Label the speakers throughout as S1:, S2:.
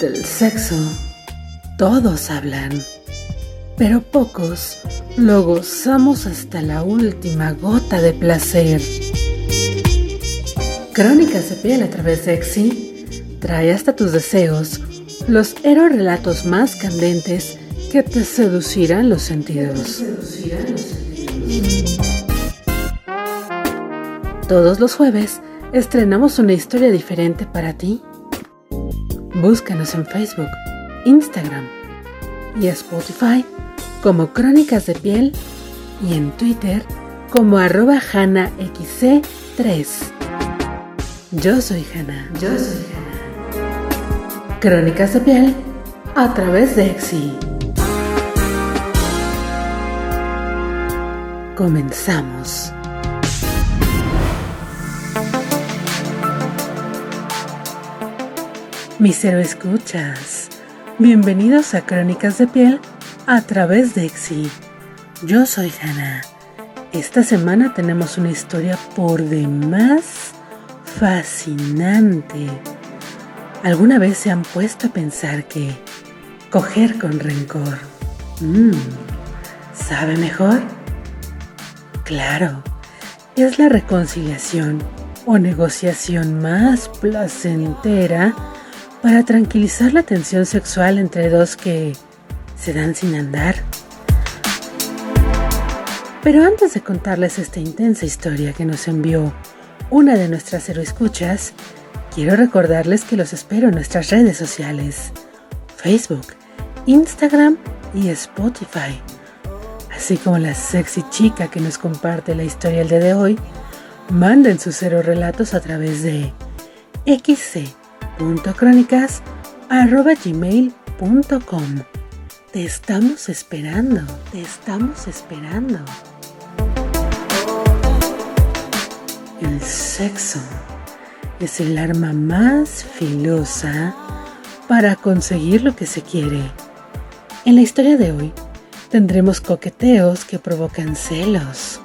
S1: Del sexo, todos hablan, pero pocos lo gozamos hasta la última gota de placer. Crónicas de piel a través de Exi trae hasta tus deseos los relatos más candentes que te seducirán los sentidos. Todos los jueves estrenamos una historia diferente para ti. Búscanos en Facebook, Instagram y Spotify como Crónicas de Piel y en Twitter como arroba HanaXC3. Yo soy Hanna. Yo soy Hanna. Crónicas de Piel a través de Exi. Comenzamos. Mis escuchas, bienvenidos a Crónicas de Piel a través de Exi. Yo soy Hannah. Esta semana tenemos una historia por demás fascinante. ¿Alguna vez se han puesto a pensar que coger con rencor mmm, sabe mejor? Claro, es la reconciliación o negociación más placentera para tranquilizar la tensión sexual entre dos que se dan sin andar. Pero antes de contarles esta intensa historia que nos envió una de nuestras escuchas, quiero recordarles que los espero en nuestras redes sociales, Facebook, Instagram y Spotify, así como la sexy chica que nos comparte la historia el día de hoy, manden sus cero relatos a través de XC gmail.com Te estamos esperando, te estamos esperando. El sexo es el arma más filosa para conseguir lo que se quiere. En la historia de hoy tendremos coqueteos que provocan celos,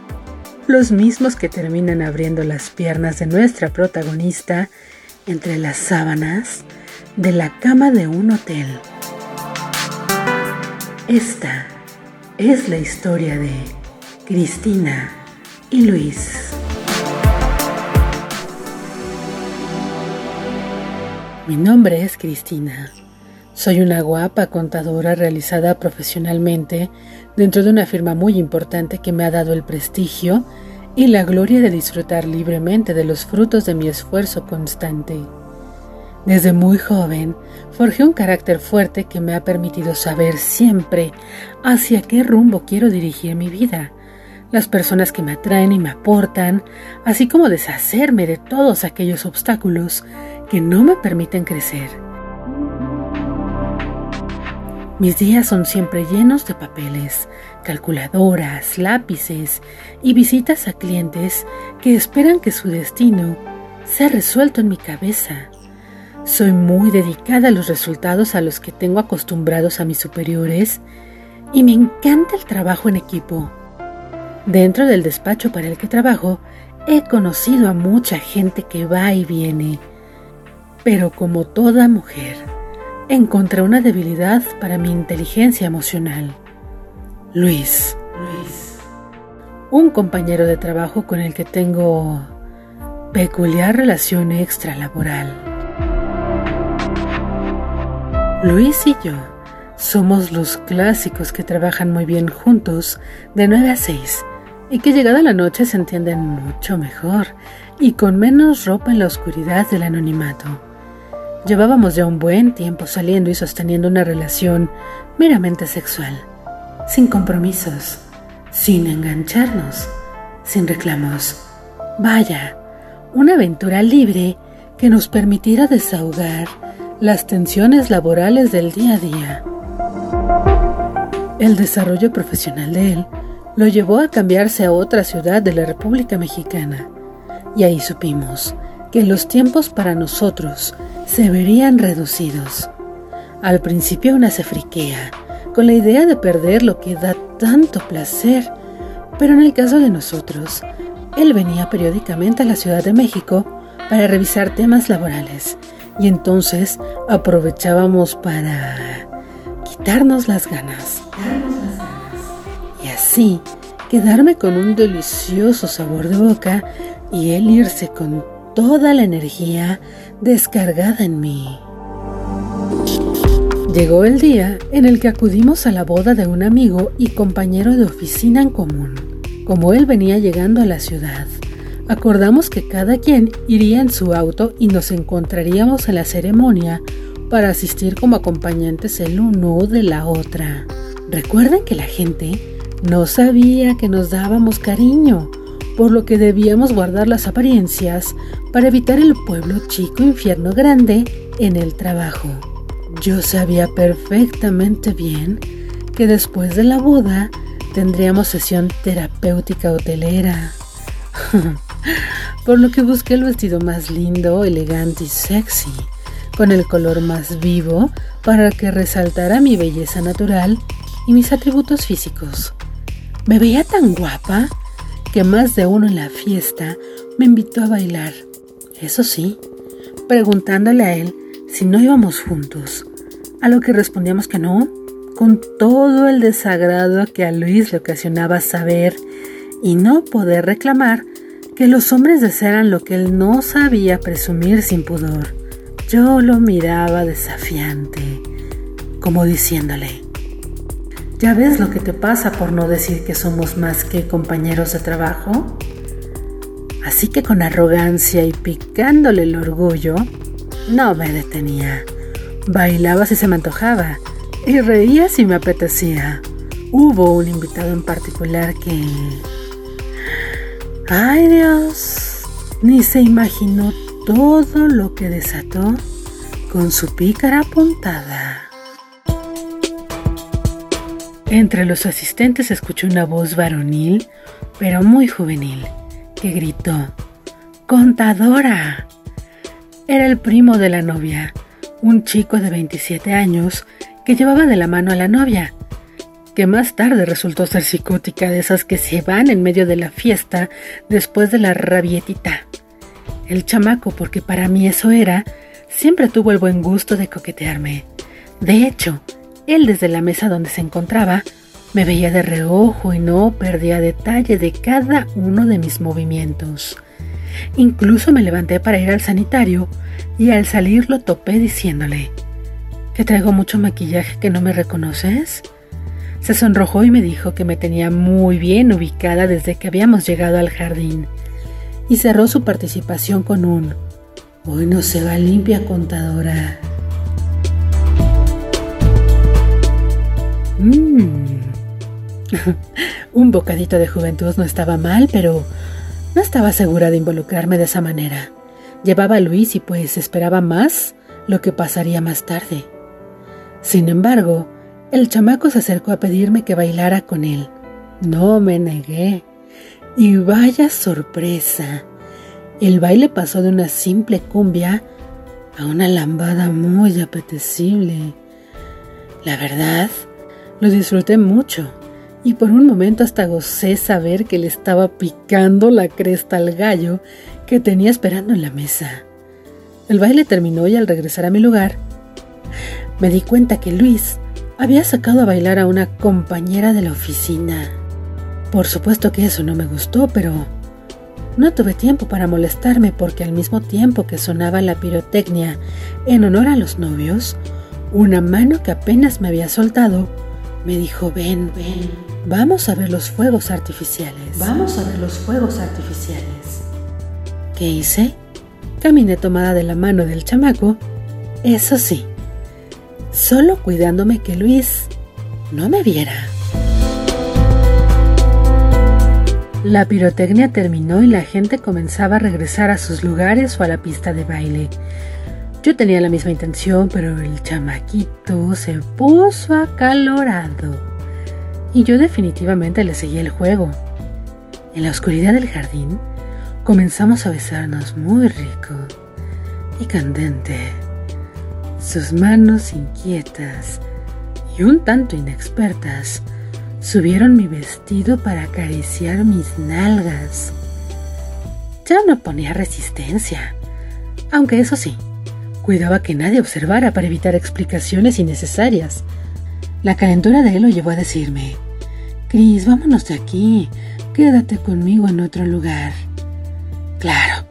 S1: los mismos que terminan abriendo las piernas de nuestra protagonista entre las sábanas de la cama de un hotel. Esta es la historia de Cristina y Luis. Mi nombre es Cristina. Soy una guapa contadora realizada profesionalmente dentro de una firma muy importante que me ha dado el prestigio y la gloria de disfrutar libremente de los frutos de mi esfuerzo constante. Desde muy joven forjé un carácter fuerte que me ha permitido saber siempre hacia qué rumbo quiero dirigir mi vida, las personas que me atraen y me aportan, así como deshacerme de todos aquellos obstáculos que no me permiten crecer. Mis días son siempre llenos de papeles, calculadoras, lápices y visitas a clientes que esperan que su destino sea resuelto en mi cabeza. Soy muy dedicada a los resultados a los que tengo acostumbrados a mis superiores y me encanta el trabajo en equipo. Dentro del despacho para el que trabajo, he conocido a mucha gente que va y viene, pero como toda mujer, encontré una debilidad para mi inteligencia emocional. Luis. Luis. Un compañero de trabajo con el que tengo peculiar relación extralaboral. Luis y yo somos los clásicos que trabajan muy bien juntos de 9 a 6 y que llegada la noche se entienden mucho mejor y con menos ropa en la oscuridad del anonimato. Llevábamos ya un buen tiempo saliendo y sosteniendo una relación meramente sexual sin compromisos, sin engancharnos, sin reclamos. Vaya, una aventura libre que nos permitiera desahogar las tensiones laborales del día a día. El desarrollo profesional de él lo llevó a cambiarse a otra ciudad de la República Mexicana, y ahí supimos que los tiempos para nosotros se verían reducidos. Al principio una se friquea, con la idea de perder lo que da tanto placer. Pero en el caso de nosotros, él venía periódicamente a la Ciudad de México para revisar temas laborales y entonces aprovechábamos para quitarnos las ganas. Y así quedarme con un delicioso sabor de boca y él irse con toda la energía descargada en mí. Llegó el día en el que acudimos a la boda de un amigo y compañero de oficina en común. Como él venía llegando a la ciudad, acordamos que cada quien iría en su auto y nos encontraríamos en la ceremonia para asistir como acompañantes el uno de la otra. Recuerden que la gente no sabía que nos dábamos cariño, por lo que debíamos guardar las apariencias para evitar el pueblo chico infierno grande en el trabajo. Yo sabía perfectamente bien que después de la boda tendríamos sesión terapéutica hotelera. Por lo que busqué el vestido más lindo, elegante y sexy, con el color más vivo para que resaltara mi belleza natural y mis atributos físicos. Me veía tan guapa que más de uno en la fiesta me invitó a bailar. Eso sí, preguntándole a él si no íbamos juntos, a lo que respondíamos que no, con todo el desagrado que a Luis le ocasionaba saber y no poder reclamar que los hombres desearan lo que él no sabía presumir sin pudor. Yo lo miraba desafiante, como diciéndole, ¿ya ves lo que te pasa por no decir que somos más que compañeros de trabajo? Así que con arrogancia y picándole el orgullo, no me detenía. Bailaba si se me antojaba y reía si me apetecía. Hubo un invitado en particular que... ¡Ay Dios! Ni se imaginó todo lo que desató con su pícara puntada. Entre los asistentes escuchó una voz varonil, pero muy juvenil que gritó, ¡Contadora! Era el primo de la novia, un chico de 27 años que llevaba de la mano a la novia, que más tarde resultó ser psicótica de esas que se van en medio de la fiesta después de la rabietita. El chamaco, porque para mí eso era, siempre tuvo el buen gusto de coquetearme. De hecho, él desde la mesa donde se encontraba me veía de reojo y no perdía detalle de cada uno de mis movimientos. Incluso me levanté para ir al sanitario y al salir lo topé diciéndole, ¿que traigo mucho maquillaje que no me reconoces? Se sonrojó y me dijo que me tenía muy bien ubicada desde que habíamos llegado al jardín y cerró su participación con un Hoy no se va limpia contadora. Mmm Un bocadito de juventud no estaba mal, pero no estaba segura de involucrarme de esa manera. Llevaba a Luis y pues esperaba más lo que pasaría más tarde. Sin embargo, el chamaco se acercó a pedirme que bailara con él. No me negué. Y vaya sorpresa. El baile pasó de una simple cumbia a una lambada muy apetecible. La verdad, lo disfruté mucho y por un momento hasta gocé saber que le estaba picando la cresta al gallo que tenía esperando en la mesa. El baile terminó y al regresar a mi lugar, me di cuenta que Luis había sacado a bailar a una compañera de la oficina. Por supuesto que eso no me gustó, pero no tuve tiempo para molestarme porque al mismo tiempo que sonaba la pirotecnia en honor a los novios, una mano que apenas me había soltado me dijo, ven, ven, vamos a ver los fuegos artificiales. Vamos a ver los fuegos artificiales. ¿Qué hice? Caminé tomada de la mano del chamaco, eso sí, solo cuidándome que Luis no me viera. La pirotecnia terminó y la gente comenzaba a regresar a sus lugares o a la pista de baile. Yo tenía la misma intención, pero el chamaquito se puso acalorado. Y yo definitivamente le seguí el juego. En la oscuridad del jardín comenzamos a besarnos muy rico y candente. Sus manos inquietas y un tanto inexpertas subieron mi vestido para acariciar mis nalgas. Ya no ponía resistencia, aunque eso sí, Cuidaba que nadie observara para evitar explicaciones innecesarias. La calentura de él lo llevó a decirme, Cris, vámonos de aquí, quédate conmigo en otro lugar. Claro,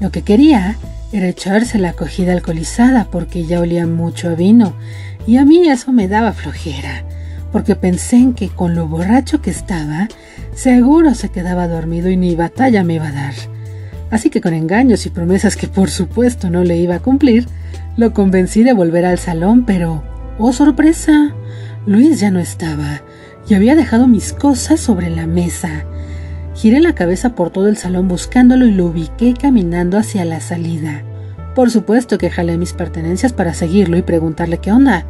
S1: lo que quería era echarse la acogida alcoholizada porque ya olía mucho a vino y a mí eso me daba flojera, porque pensé en que con lo borracho que estaba, seguro se quedaba dormido y ni batalla me iba a dar. Así que con engaños y promesas que por supuesto no le iba a cumplir, lo convencí de volver al salón, pero, oh sorpresa, Luis ya no estaba y había dejado mis cosas sobre la mesa. Giré la cabeza por todo el salón buscándolo y lo ubiqué caminando hacia la salida. Por supuesto que jalé mis pertenencias para seguirlo y preguntarle qué onda.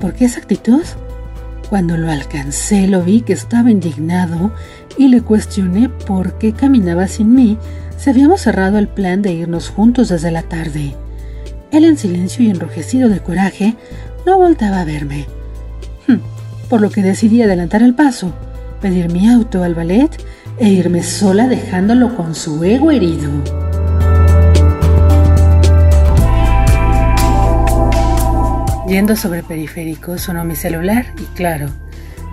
S1: ¿Por qué esa actitud? Cuando lo alcancé lo vi que estaba indignado y le cuestioné por qué caminaba sin mí si habíamos cerrado el plan de irnos juntos desde la tarde. Él en silencio y enrojecido de coraje no voltaba a verme. Hm, por lo que decidí adelantar el paso, pedir mi auto al ballet e irme sola dejándolo con su ego herido. Yendo sobre periférico sonó mi celular y claro,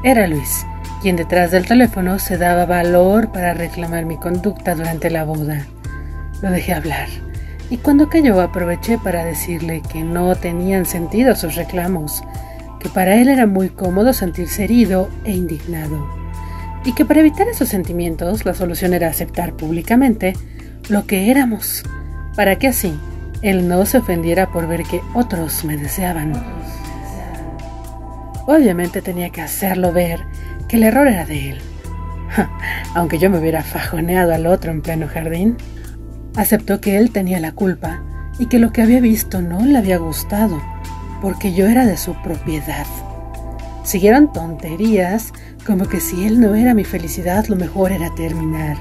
S1: era Luis, quien detrás del teléfono se daba valor para reclamar mi conducta durante la boda. Lo dejé hablar y cuando cayó aproveché para decirle que no tenían sentido sus reclamos, que para él era muy cómodo sentirse herido e indignado y que para evitar esos sentimientos la solución era aceptar públicamente lo que éramos, para que así él no se ofendiera por ver que otros me deseaban. Obviamente tenía que hacerlo ver que el error era de él. Aunque yo me hubiera fajoneado al otro en pleno jardín, aceptó que él tenía la culpa y que lo que había visto no le había gustado, porque yo era de su propiedad. Siguieron tonterías como que si él no era mi felicidad, lo mejor era terminar.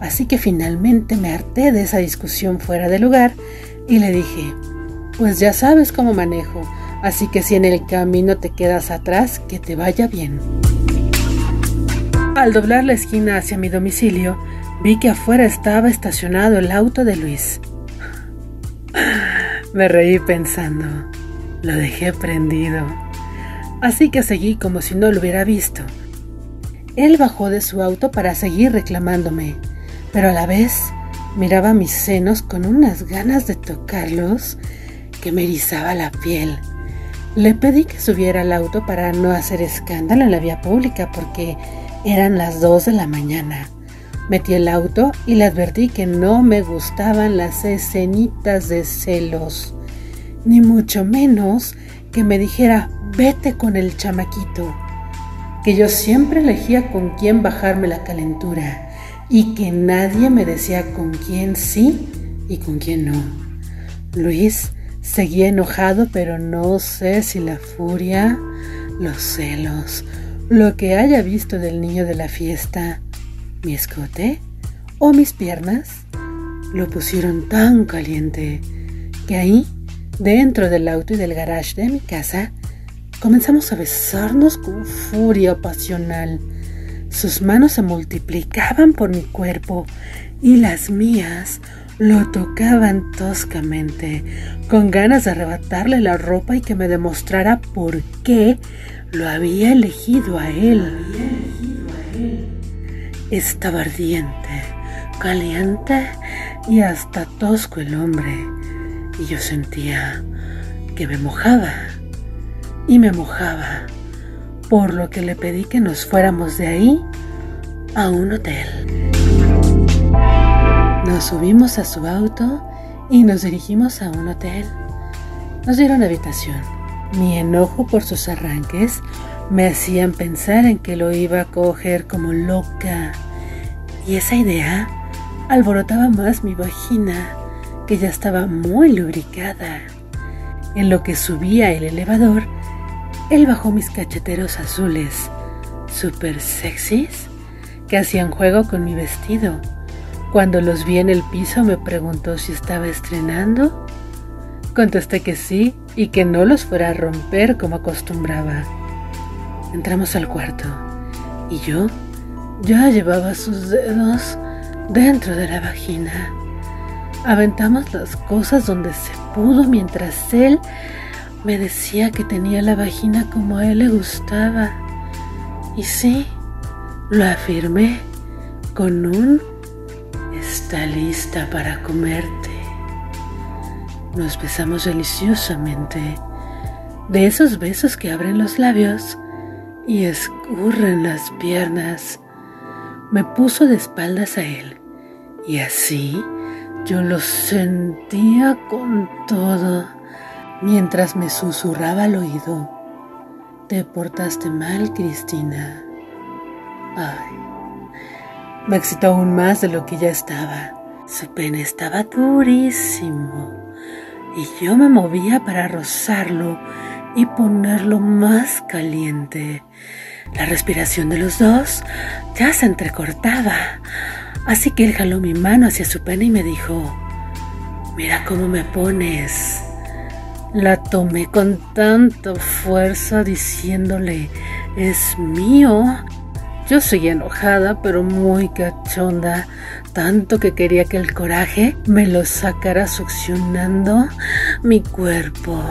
S1: Así que finalmente me harté de esa discusión fuera de lugar y le dije, pues ya sabes cómo manejo, así que si en el camino te quedas atrás, que te vaya bien. Al doblar la esquina hacia mi domicilio, vi que afuera estaba estacionado el auto de Luis. Me reí pensando, lo dejé prendido así que seguí como si no lo hubiera visto. Él bajó de su auto para seguir reclamándome, pero a la vez miraba mis senos con unas ganas de tocarlos que me erizaba la piel. Le pedí que subiera al auto para no hacer escándalo en la vía pública porque eran las dos de la mañana. Metí el auto y le advertí que no me gustaban las escenitas de celos, ni mucho menos que me dijera vete con el chamaquito, que yo siempre elegía con quién bajarme la calentura y que nadie me decía con quién sí y con quién no. Luis seguía enojado, pero no sé si la furia, los celos, lo que haya visto del niño de la fiesta, mi escote o mis piernas, lo pusieron tan caliente que ahí, dentro del auto y del garage de mi casa, Comenzamos a besarnos con furia pasional. Sus manos se multiplicaban por mi cuerpo y las mías lo tocaban toscamente, con ganas de arrebatarle la ropa y que me demostrara por qué lo había elegido a él. Estaba ardiente, caliente y hasta tosco el hombre, y yo sentía que me mojaba y me mojaba, por lo que le pedí que nos fuéramos de ahí a un hotel. Nos subimos a su auto y nos dirigimos a un hotel. Nos dieron habitación. Mi enojo por sus arranques me hacían pensar en que lo iba a coger como loca. Y esa idea alborotaba más mi vagina, que ya estaba muy lubricada. En lo que subía el elevador, él bajó mis cacheteros azules, super sexys, que hacían juego con mi vestido. Cuando los vi en el piso me preguntó si estaba estrenando. Contesté que sí y que no los fuera a romper como acostumbraba. Entramos al cuarto y yo ya llevaba sus dedos dentro de la vagina. Aventamos las cosas donde se pudo mientras él me decía que tenía la vagina como a él le gustaba. Y sí, lo afirmé con un está lista para comerte. Nos besamos deliciosamente, de esos besos que abren los labios y escurren las piernas. Me puso de espaldas a él y así yo lo sentía con todo mientras me susurraba al oído. Te portaste mal, Cristina. Ay. Me excitó aún más de lo que ya estaba. Su pene estaba durísimo y yo me movía para rozarlo y ponerlo más caliente. La respiración de los dos ya se entrecortaba, así que él jaló mi mano hacia su pene y me dijo, mira cómo me pones. La tomé con tanta fuerza diciéndole, es mío yo seguía enojada, pero muy cachonda, tanto que quería que el coraje me lo sacara succionando mi cuerpo.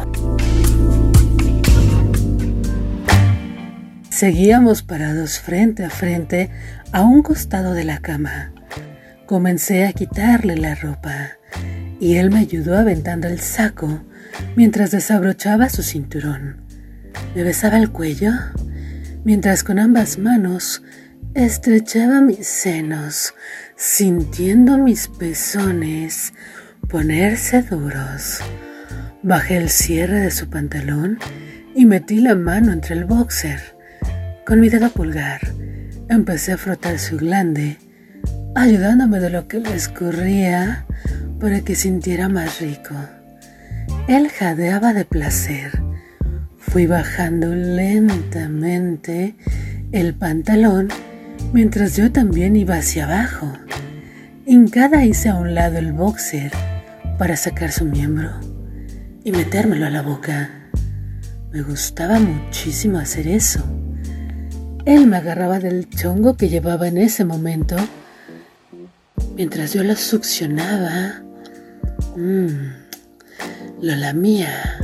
S1: Seguíamos parados frente a frente a un costado de la cama. Comencé a quitarle la ropa y él me ayudó aventando el saco mientras desabrochaba su cinturón. Me besaba el cuello mientras con ambas manos estrechaba mis senos, sintiendo mis pezones ponerse duros. Bajé el cierre de su pantalón y metí la mano entre el boxer. Con mi dedo pulgar empecé a frotar su glande, ayudándome de lo que le escurría para que sintiera más rico. Él jadeaba de placer Fui bajando lentamente el pantalón mientras yo también iba hacia abajo. Hincada hice a un lado el boxer para sacar su miembro y metérmelo a la boca. Me gustaba muchísimo hacer eso. Él me agarraba del chongo que llevaba en ese momento mientras yo lo succionaba. Mmm, lo lamía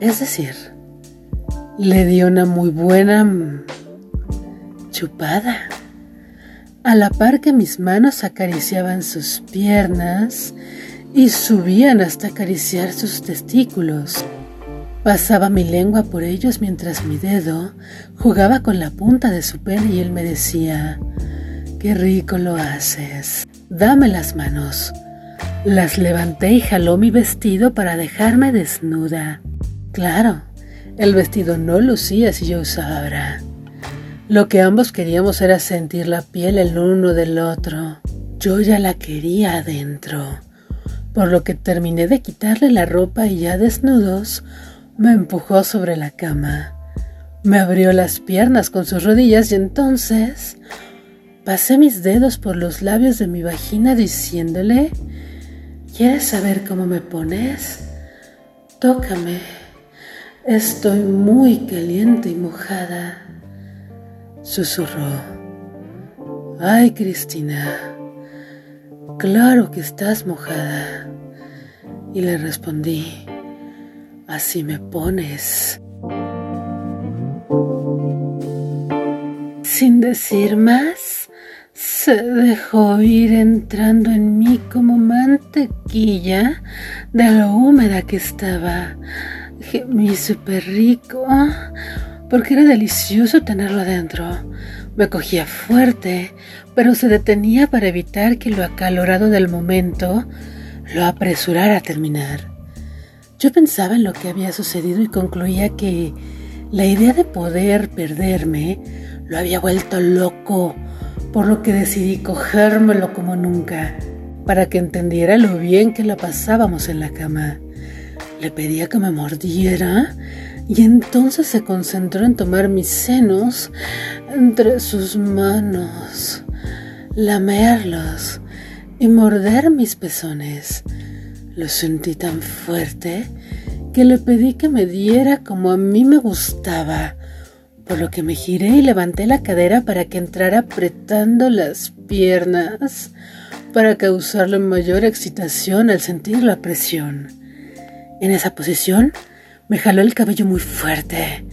S1: es decir, le dio una muy buena chupada. A la par que mis manos acariciaban sus piernas y subían hasta acariciar sus testículos. Pasaba mi lengua por ellos mientras mi dedo jugaba con la punta de su pene y él me decía, qué rico lo haces. Dame las manos. Las levanté y jaló mi vestido para dejarme desnuda. Claro, el vestido no lucía si yo usaba bra. Lo que ambos queríamos era sentir la piel el uno del otro. Yo ya la quería adentro, por lo que terminé de quitarle la ropa y ya desnudos, me empujó sobre la cama. Me abrió las piernas con sus rodillas y entonces pasé mis dedos por los labios de mi vagina diciéndole, ¿quieres saber cómo me pones? Tócame. Estoy muy caliente y mojada, susurró. Ay, Cristina, claro que estás mojada. Y le respondí, así me pones. Sin decir más, se dejó ir entrando en mí como mantequilla de lo húmeda que estaba Gemí súper rico, porque era delicioso tenerlo adentro. Me cogía fuerte, pero se detenía para evitar que lo acalorado del momento lo apresurara a terminar. Yo pensaba en lo que había sucedido y concluía que la idea de poder perderme lo había vuelto loco, por lo que decidí cogérmelo como nunca, para que entendiera lo bien que la pasábamos en la cama. Le pedía que me mordiera y entonces se concentró en tomar mis senos entre sus manos, lamerlos y morder mis pezones. Lo sentí tan fuerte que le pedí que me diera como a mí me gustaba, por lo que me giré y levanté la cadera para que entrara apretando las piernas para causarle mayor excitación al sentir la presión. En esa posición me jaló el cabello muy fuerte.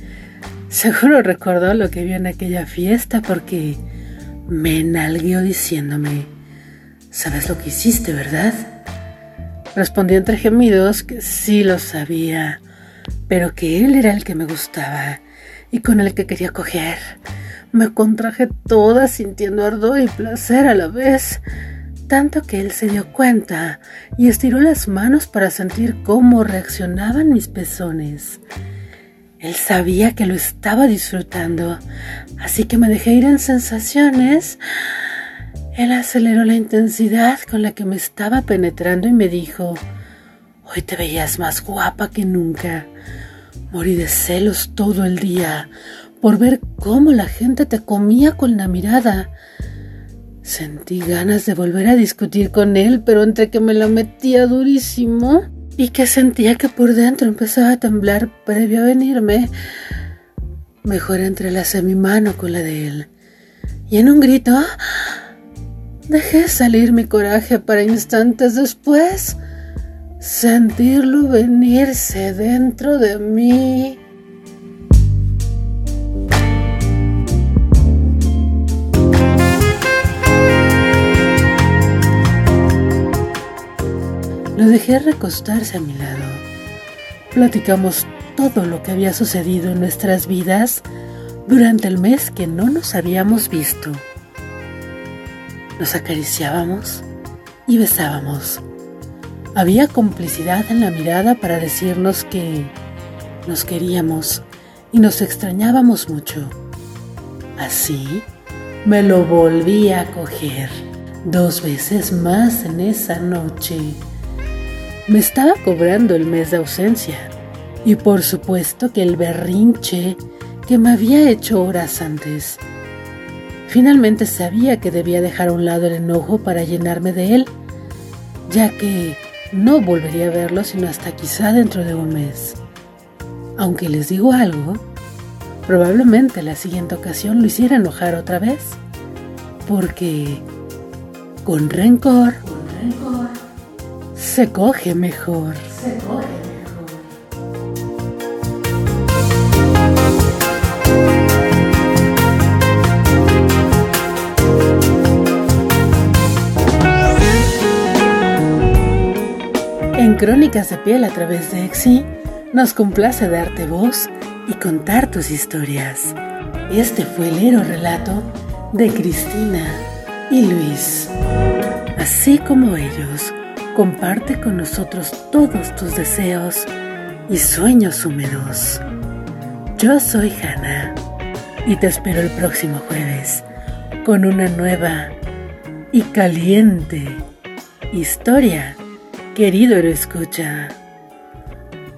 S1: Seguro recordó lo que vio en aquella fiesta porque me enalguió diciéndome, ¿sabes lo que hiciste, verdad? Respondí entre gemidos que sí lo sabía, pero que él era el que me gustaba y con el que quería coger. Me contraje toda sintiendo ardor y placer a la vez, tanto que él se dio cuenta y estiró las manos para sentir cómo reaccionaban mis pezones. Él sabía que lo estaba disfrutando, así que me dejé ir en sensaciones. Él aceleró la intensidad con la que me estaba penetrando y me dijo, Hoy te veías más guapa que nunca. Morí de celos todo el día por ver cómo la gente te comía con la mirada. Sentí ganas de volver a discutir con él, pero entre que me lo metía durísimo y que sentía que por dentro empezaba a temblar previo a venirme, mejor entrelacé mi mano con la de él. Y en un grito, dejé salir mi coraje para instantes después sentirlo venirse dentro de mí. Lo dejé recostarse a mi lado. Platicamos todo lo que había sucedido en nuestras vidas durante el mes que no nos habíamos visto. Nos acariciábamos y besábamos había complicidad en la mirada para decirnos que nos queríamos y nos extrañábamos mucho. Así me lo volví a coger dos veces más en esa noche. Me estaba cobrando el mes de ausencia y por supuesto que el berrinche que me había hecho horas antes. Finalmente sabía que debía dejar a un lado el enojo para llenarme de él, ya que no volvería a verlo sino hasta quizá dentro de un mes. Aunque les digo algo, probablemente la siguiente ocasión lo hiciera enojar otra vez, porque con rencor, se coge mejor. Se coge. Crónicas de Piel a través de EXI, nos complace darte voz y contar tus historias. Este fue el héroe relato de Cristina y Luis. Así como ellos, comparte con nosotros todos tus deseos y sueños húmedos. Yo soy Hannah y te espero el próximo jueves con una nueva y caliente historia Querido escucha,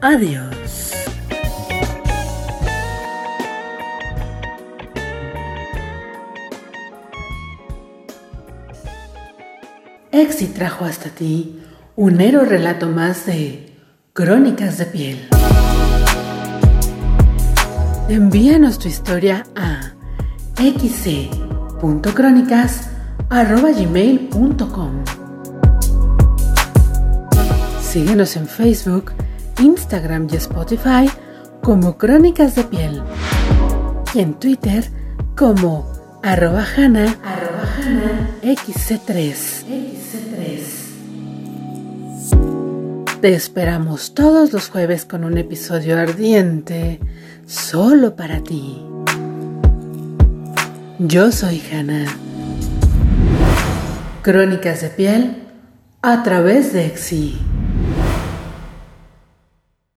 S1: adiós. Exi trajo hasta ti un héroe relato más de Crónicas de Piel. Envíanos tu historia a xc.crónicas.gmail.com Síguenos en Facebook, Instagram y Spotify como Crónicas de Piel. Y en Twitter como arroba XC3. Te esperamos todos los jueves con un episodio ardiente solo para ti. Yo soy Hannah. Crónicas de piel a través de Exi.